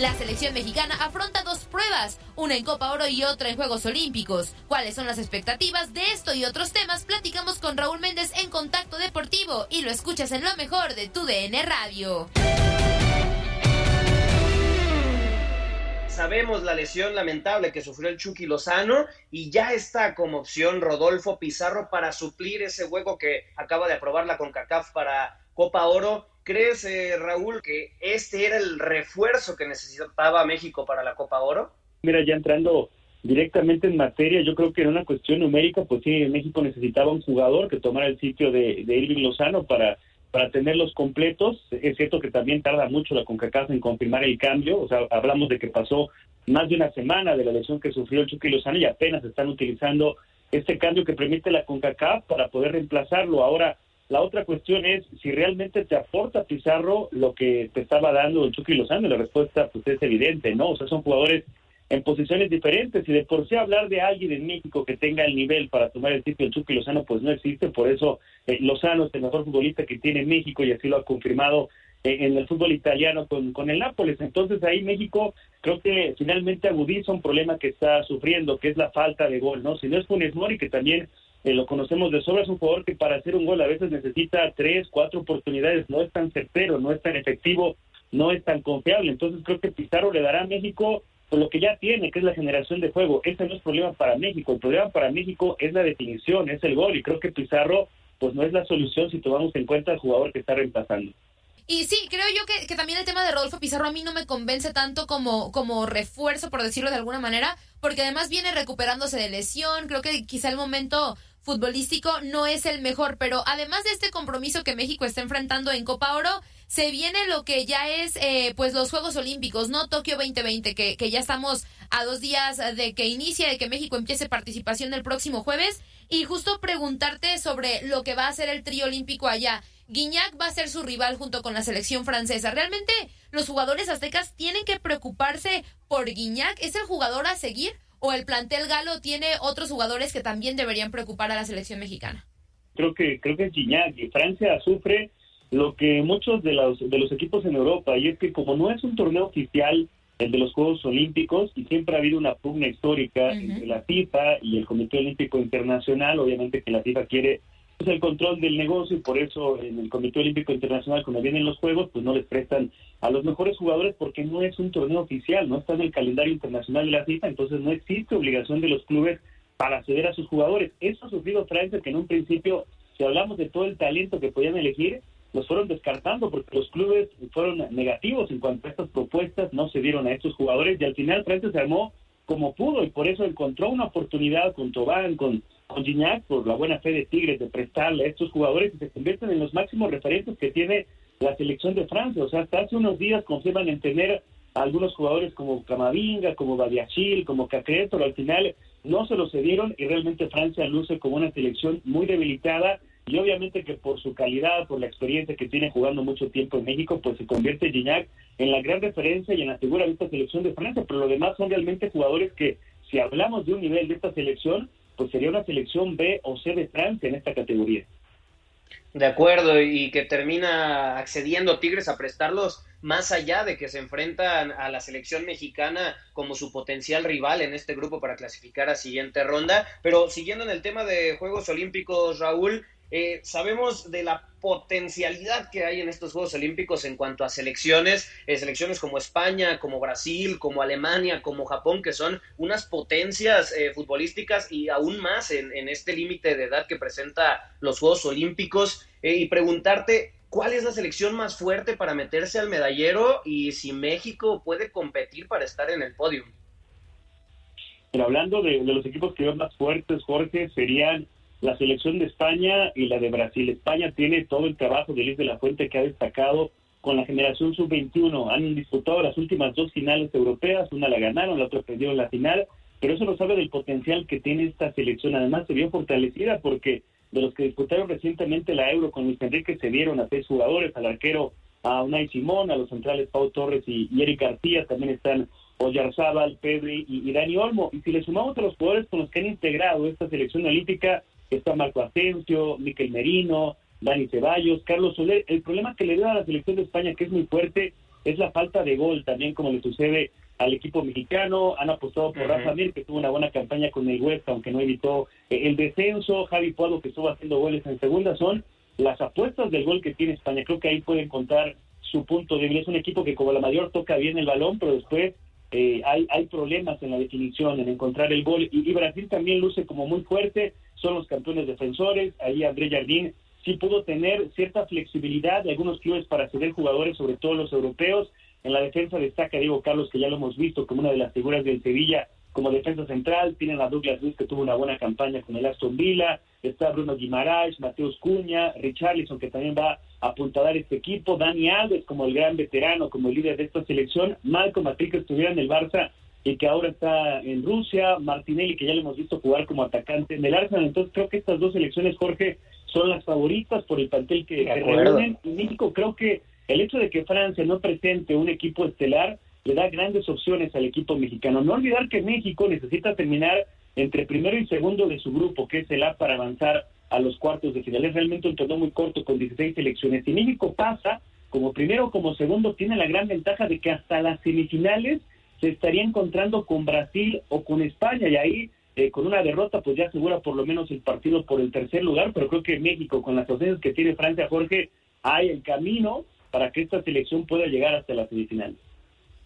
La selección mexicana afronta dos pruebas, una en Copa Oro y otra en Juegos Olímpicos. ¿Cuáles son las expectativas de esto y otros temas? Platicamos con Raúl Méndez en Contacto Deportivo y lo escuchas en lo mejor de tu DN Radio. sabemos la lesión lamentable que sufrió el Chucky Lozano y ya está como opción Rodolfo Pizarro para suplir ese hueco que acaba de aprobar la CONCACAF para Copa Oro. ¿Crees, eh, Raúl, que este era el refuerzo que necesitaba México para la Copa Oro? Mira, ya entrando directamente en materia, yo creo que en una cuestión numérica, pues sí, México necesitaba un jugador que tomara el sitio de, Irving Lozano para para tenerlos completos. Es cierto que también tarda mucho la CONCACAF en confirmar el cambio, o sea, hablamos de que pasó más de una semana de la lesión que sufrió el Chucky Lozano y apenas están utilizando este cambio que permite la CONCACAF para poder reemplazarlo. Ahora, la otra cuestión es si realmente te aporta Pizarro lo que te estaba dando el Chucky Lozano. La respuesta pues es evidente, ¿no? O sea, son jugadores en posiciones diferentes y de por sí hablar de alguien en México que tenga el nivel para tomar el sitio del Chucky Lozano pues no existe, por eso eh, Lozano es el mejor futbolista que tiene México y así lo ha confirmado eh, en el fútbol italiano con, con el Nápoles. Entonces ahí México creo que finalmente agudiza un problema que está sufriendo, que es la falta de gol, ¿no? Si no es Funes Mori, que también eh, lo conocemos de sobra, es un jugador que para hacer un gol a veces necesita tres, cuatro oportunidades, no es tan certero, no es tan efectivo, no es tan confiable. Entonces creo que Pizarro le dará a México lo que ya tiene, que es la generación de juego. Ese no es problema para México. El problema para México es la definición, es el gol. Y creo que Pizarro, pues no es la solución si tomamos en cuenta al jugador que está reemplazando. Y sí, creo yo que, que, también el tema de Rodolfo Pizarro a mí no me convence tanto como, como refuerzo, por decirlo de alguna manera, porque además viene recuperándose de lesión. Creo que quizá el momento futbolístico no es el mejor, pero además de este compromiso que México está enfrentando en Copa Oro, se viene lo que ya es eh, pues los Juegos Olímpicos, ¿no? Tokio 2020, que, que ya estamos a dos días de que inicie, de que México empiece participación el próximo jueves. Y justo preguntarte sobre lo que va a ser el trío olímpico allá. Guiñac va a ser su rival junto con la selección francesa. ¿Realmente los jugadores aztecas tienen que preocuparse por Guiñac? ¿Es el jugador a seguir? ¿O el plantel galo tiene otros jugadores que también deberían preocupar a la selección mexicana? Creo que, creo que es Guiñac. Y Francia sufre lo que muchos de los, de los equipos en Europa, y es que como no es un torneo oficial, el de los Juegos Olímpicos, y siempre ha habido una pugna histórica entre la FIFA y el Comité Olímpico Internacional, obviamente que la FIFA quiere pues, el control del negocio y por eso en el Comité Olímpico Internacional cuando vienen los Juegos pues no les prestan a los mejores jugadores porque no es un torneo oficial, no está en el calendario internacional de la FIFA, entonces no existe obligación de los clubes para acceder a sus jugadores. Eso ha sufrido Francia que en un principio, si hablamos de todo el talento que podían elegir, los fueron descartando porque los clubes fueron negativos en cuanto a estas propuestas, no se dieron a estos jugadores y al final Francia se armó como pudo y por eso encontró una oportunidad con Tobán, con, con Gignac, por la buena fe de Tigres de prestarle a estos jugadores y se convierten en los máximos referentes que tiene la selección de Francia. O sea, hasta hace unos días confirman en tener a algunos jugadores como Camavinga, como Badiachil, como Cacré, pero al final no se lo cedieron y realmente Francia luce como una selección muy debilitada y obviamente que por su calidad, por la experiencia que tiene jugando mucho tiempo en México, pues se convierte Gignac en la gran referencia y en la figura de esta selección de Francia, pero lo demás son realmente jugadores que, si hablamos de un nivel de esta selección, pues sería una selección B o C de Francia en esta categoría. De acuerdo, y que termina accediendo Tigres a prestarlos más allá de que se enfrentan a la selección mexicana como su potencial rival en este grupo para clasificar a siguiente ronda. Pero siguiendo en el tema de Juegos Olímpicos, Raúl, eh, sabemos de la potencialidad que hay en estos Juegos Olímpicos en cuanto a selecciones, eh, selecciones como España, como Brasil, como Alemania, como Japón, que son unas potencias eh, futbolísticas y aún más en, este límite de edad que presenta los Juegos Olímpicos. y preguntarte, ¿cuál es la selección más fuerte para meterse al medallero y si México puede competir para estar en el podio? Pero hablando de, de los equipos que son más fuertes, Jorge, serían la selección de España y la de Brasil. España tiene todo el trabajo de Luis de la Fuente que ha destacado con la generación sub-21. Han disputado las últimas dos finales europeas, una la ganaron, la otra perdieron la final, pero eso nos habla del potencial que tiene esta selección. Además, se vio fortalecida porque de los que disputaron recientemente la Euro con Luis Enrique se dieron a seis jugadores, al arquero a Unai Simón, a los centrales Pau Torres y, Eric García, también están Oyarzábal, Pedri y, y Dani Olmo. Y si le sumamos a los jugadores con los que han integrado esta selección olímpica, está Marco Asensio, Miquel Merino, Dani Ceballos, Carlos Soler. El problema que le dio a la selección de España, que es muy fuerte, es la falta de gol también como le sucede al equipo mexicano, han apostado por Rafa Mir, que tuvo una buena campaña con el West, aunque no evitó eh, el descenso, Javi Puado, que estuvo haciendo goles en segunda, son las apuestas del gol que tiene España. Creo que ahí pueden contar su punto débil. Es un equipo que como la mayor toca bien el balón, pero después eh, hay, hay problemas en la definición, en encontrar el gol. Y, Brasil también luce como muy fuerte, son los campeones defensores. Ahí André Jardín sí pudo tener cierta flexibilidad de algunos clubes para ceder jugadores, sobre todo los europeos. En la defensa destaca Diego Carlos, que ya lo hemos visto como una de las figuras del Sevilla como defensa central. Tienen a Douglas Luis, que tuvo una buena campaña con el Aston Villa. Está Bruno Guimaraes, Mateus Cuña, Richarlison, que también va a apuntalar este equipo. Dani Alves, como el gran veterano, como el líder de esta selección. Malcolm Matrick, que estuviera en el Barça y que ahora está en Rusia. Martinelli, que ya lo hemos visto jugar como atacante en el Arsenal. Entonces, creo que estas dos selecciones, Jorge, son las favoritas por el plantel que, que reúnen. Y México, creo que el hecho de que Francia no presente un equipo estelar le da grandes opciones al equipo mexicano. No olvidar que México necesita terminar entre primero y segundo de su grupo, que es el A para avanzar a los cuartos de final. Es realmente un torneo muy corto con 16 selecciones. Si México pasa como primero o como segundo, tiene la gran ventaja de que hasta las semifinales se estaría encontrando con Brasil o con España y ahí eh, con una derrota pues ya asegura por lo menos el partido por el tercer lugar, pero creo que México con las opciones que tiene Francia Jorge hay el camino para que esta selección pueda llegar hasta la semifinal.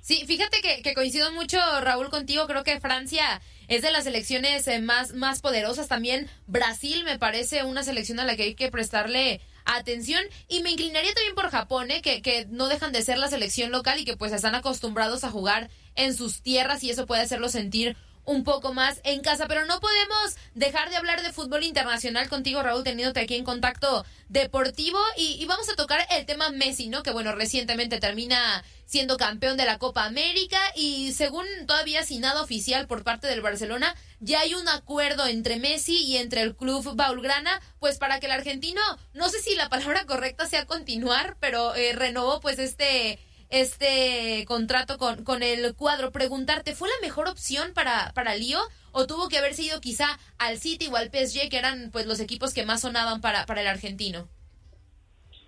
Sí, fíjate que, coincido mucho, Raúl, contigo. Creo que Francia es de las selecciones eh, más, más poderosas. También Brasil me parece una selección a la que hay que prestarle atención. Y me inclinaría también por Japón, eh, que, que no dejan de ser la selección local y que pues están acostumbrados a jugar en sus tierras y eso puede hacerlo sentir un poco más en casa, pero no podemos dejar de hablar de fútbol internacional contigo, Raúl, teniéndote aquí en contacto deportivo. Y, vamos a tocar el tema Messi, ¿no? Que bueno, recientemente termina siendo campeón de la Copa América. Y según todavía sin nada oficial por parte del Barcelona, ya hay un acuerdo entre Messi y entre el club Baulgrana, pues para que el argentino, no sé si la palabra correcta sea continuar, pero eh, renovó pues este este contrato con, con el cuadro. Preguntarte, ¿fue la mejor opción para, para Lío? ¿O tuvo que haberse ido quizá al City o al PSG, que eran pues los equipos que más sonaban para, para el argentino?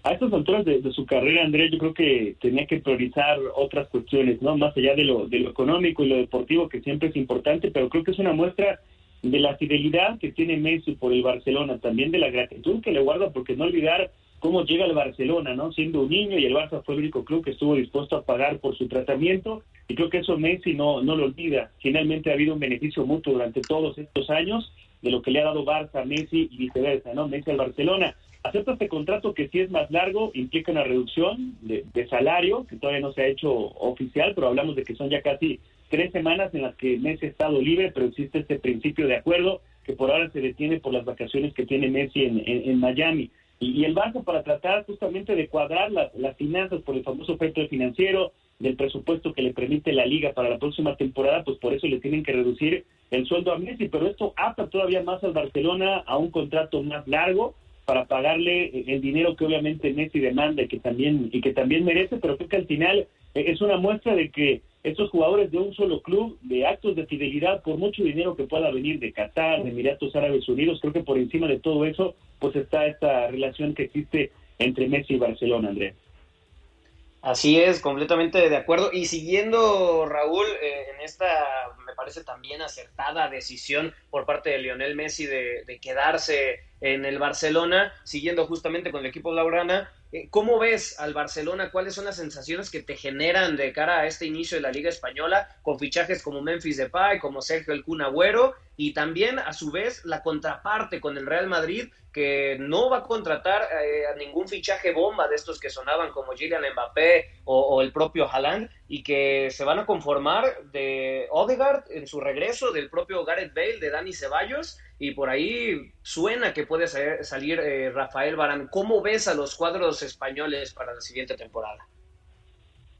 A estas alturas de, su carrera, Andrés, yo creo que tenía que priorizar otras cuestiones, ¿no? Más allá de lo, de lo económico y lo deportivo, que siempre es importante, pero creo que es una muestra de la fidelidad que tiene Messi por el Barcelona, también de la gratitud que le guarda, porque no olvidar cómo llega el Barcelona, ¿no? Siendo un niño y el Barça fue el único club que estuvo dispuesto a pagar por su tratamiento y creo que eso Messi no, no lo olvida. Finalmente ha habido un beneficio mutuo durante todos estos años de lo que le ha dado Barça a Messi y viceversa, ¿no? Messi al Barcelona. Acepta este contrato que si es más largo, implica una reducción de, de salario, que todavía no se ha hecho oficial, pero hablamos de que son ya casi tres semanas en las que Messi ha estado libre, pero existe este principio de acuerdo que por ahora se detiene por las vacaciones que tiene Messi en, en Miami. Y, el banco para tratar justamente de cuadrar las, finanzas por el famoso efecto financiero, del presupuesto que le permite la liga para la próxima temporada, pues por eso le tienen que reducir el sueldo a Messi, pero esto ata todavía más al Barcelona a un contrato más largo para pagarle el dinero que obviamente Messi demanda y que también y que también merece, pero creo que al final eh, es una muestra de que estos jugadores de un solo club, de actos de fidelidad, por mucho dinero que pueda venir de Qatar, de Emiratos Árabes Unidos, creo que por encima de todo eso, pues está esta relación que existe entre Messi y Barcelona, Andrés. Así es, completamente de acuerdo. Y siguiendo, Raúl, eh, en esta, me parece también acertada decisión por parte de Lionel Messi de, de quedarse en el Barcelona, siguiendo justamente con el equipo Laurana, eh, ¿Cómo ves al Barcelona? ¿Cuáles son las sensaciones que te generan de cara a este inicio de la Liga Española con fichajes como Memphis Depay, como Sergio El Kun y también a su vez la contraparte con el Real Madrid que no va a contratar eh, a ningún fichaje bomba de estos que sonaban como Kylian Mbappé o, el propio Haaland y que se van a conformar de Odegaard en su regreso, del propio Gareth Bale, de Dani Ceballos y por ahí suena que puede salir, eh, Rafael Barán. ¿Cómo ves a los cuadros españoles para la siguiente temporada?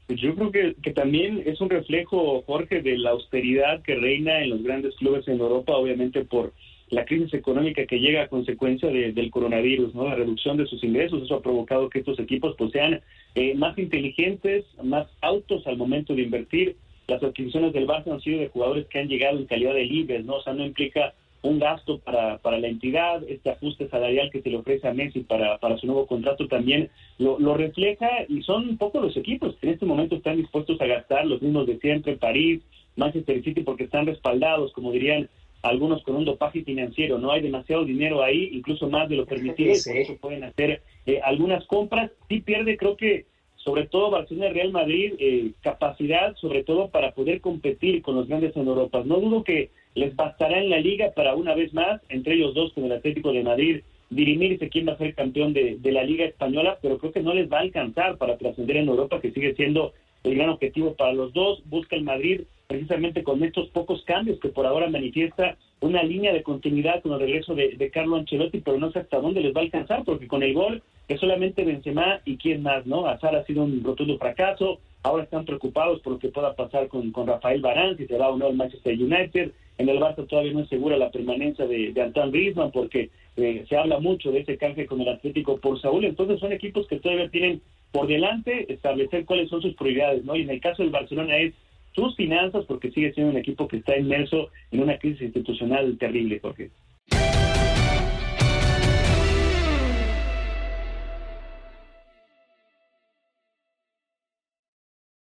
Pues yo creo que, que, también es un reflejo, Jorge, de la austeridad que reina en los grandes clubes en Europa, obviamente por la crisis económica que llega a consecuencia del coronavirus, ¿no? La reducción de sus ingresos, eso ha provocado que estos equipos pues sean eh, más inteligentes, más autos al momento de invertir. Las adquisiciones del Barça han sido de jugadores que han llegado en calidad de libres, ¿no? O sea, no implica un gasto para, para la entidad, este ajuste salarial que se le ofrece a Messi para, para su nuevo contrato también lo, lo refleja y son un poco los equipos que en este momento están dispuestos a gastar, los mismos de siempre, París, Manchester City, porque están respaldados, como dirían algunos con un dopaje financiero, no hay demasiado dinero ahí, incluso más de lo permitido, por eso pueden hacer eh, algunas compras. Sí pierde, creo que sobre todo Barcelona y Real Madrid, eh, capacidad sobre todo para poder competir con los grandes en Europa. No dudo que les bastará en la liga para una vez más, entre ellos dos con el Atlético de Madrid, dirimirse quién va a ser campeón de, de la Liga Española, pero creo que no les va a alcanzar para trascender en Europa, que sigue siendo el gran objetivo para los dos. Busca el Madrid precisamente con estos pocos cambios que por ahora manifiesta una línea de continuidad con el regreso de, de Carlo Ancelotti, pero no sé hasta dónde les va a alcanzar, porque con el gol que solamente Benzema y quién más, ¿no? Azar ha sido un rotundo fracaso, ahora están preocupados por lo que pueda pasar con, con Rafael Barán, si se va o no al Manchester United, en el Barça todavía no es segura la permanencia de, de Antoine Griezmann, porque eh, se habla mucho de ese canje con el Atlético por Saúl, entonces son equipos que todavía tienen por delante establecer cuáles son sus prioridades, ¿no? Y en el caso del Barcelona es sus finanzas, porque sigue siendo un equipo que está inmerso en una crisis institucional terrible, Jorge.